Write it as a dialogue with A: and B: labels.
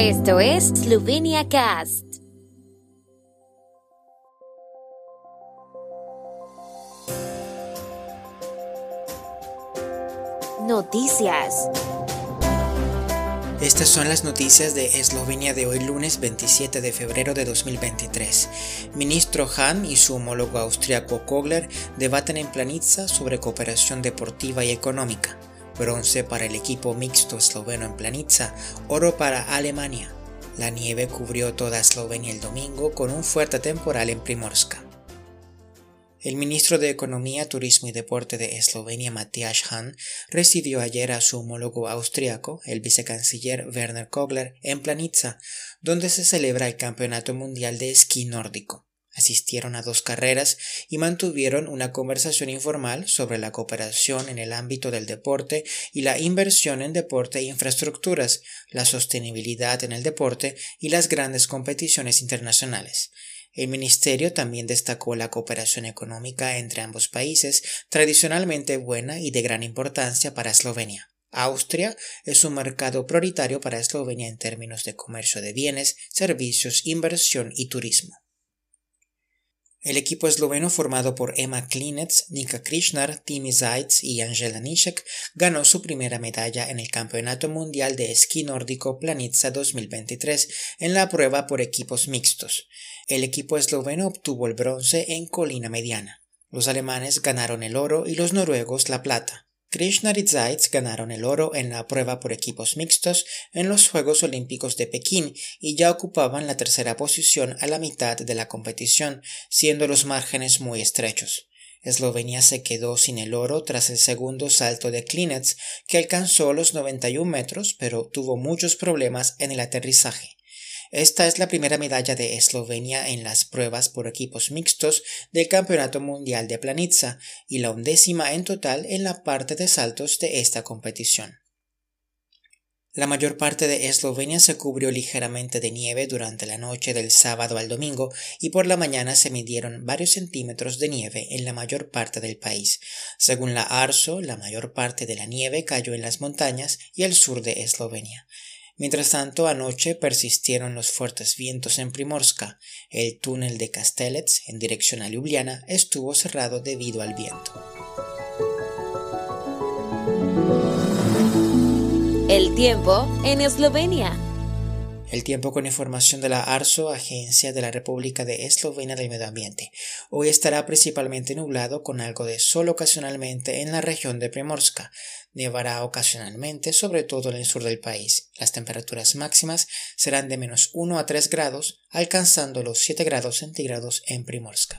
A: Esto es Slovenia Cast. Noticias.
B: Estas son las noticias de Eslovenia de hoy lunes 27 de febrero de 2023. Ministro Han y su homólogo austriaco Kogler debaten en Planitza sobre cooperación deportiva y económica. Bronce para el equipo mixto esloveno en Planitza, oro para Alemania. La nieve cubrió toda Eslovenia el domingo con un fuerte temporal en Primorska. El ministro de Economía, Turismo y Deporte de Eslovenia, Matthias Hahn, recibió ayer a su homólogo austriaco, el vicecanciller Werner Kogler, en Planitza, donde se celebra el Campeonato Mundial de Esquí Nórdico. Asistieron a dos carreras y mantuvieron una conversación informal sobre la cooperación en el ámbito del deporte y la inversión en deporte e infraestructuras, la sostenibilidad en el deporte y las grandes competiciones internacionales. El ministerio también destacó la cooperación económica entre ambos países, tradicionalmente buena y de gran importancia para Eslovenia. Austria es un mercado prioritario para Eslovenia en términos de comercio de bienes, servicios, inversión y turismo. El equipo esloveno formado por Emma Klinets, Nika Krishnar, Timi Zaitz y Angela Nishek ganó su primera medalla en el Campeonato Mundial de Esquí Nórdico Planitza 2023 en la prueba por equipos mixtos. El equipo esloveno obtuvo el bronce en colina mediana. Los alemanes ganaron el oro y los noruegos la plata. Krishna y Zaitz ganaron el oro en la prueba por equipos mixtos en los Juegos Olímpicos de Pekín y ya ocupaban la tercera posición a la mitad de la competición, siendo los márgenes muy estrechos. Eslovenia se quedó sin el oro tras el segundo salto de Klinets, que alcanzó los 91 metros, pero tuvo muchos problemas en el aterrizaje. Esta es la primera medalla de Eslovenia en las pruebas por equipos mixtos del Campeonato Mundial de Planitza y la undécima en total en la parte de saltos de esta competición. La mayor parte de Eslovenia se cubrió ligeramente de nieve durante la noche del sábado al domingo y por la mañana se midieron varios centímetros de nieve en la mayor parte del país. Según la ARSO, la mayor parte de la nieve cayó en las montañas y el sur de Eslovenia. Mientras tanto, anoche persistieron los fuertes vientos en Primorska. El túnel de Castellets, en dirección a Ljubljana, estuvo cerrado debido al viento.
A: El tiempo en Eslovenia.
B: El tiempo con información de la ARSO, Agencia de la República de Eslovenia del Medio Ambiente. Hoy estará principalmente nublado con algo de sol ocasionalmente en la región de Primorska. Nevará ocasionalmente, sobre todo en el sur del país. Las temperaturas máximas serán de menos 1 a 3 grados, alcanzando los 7 grados centígrados en Primorska.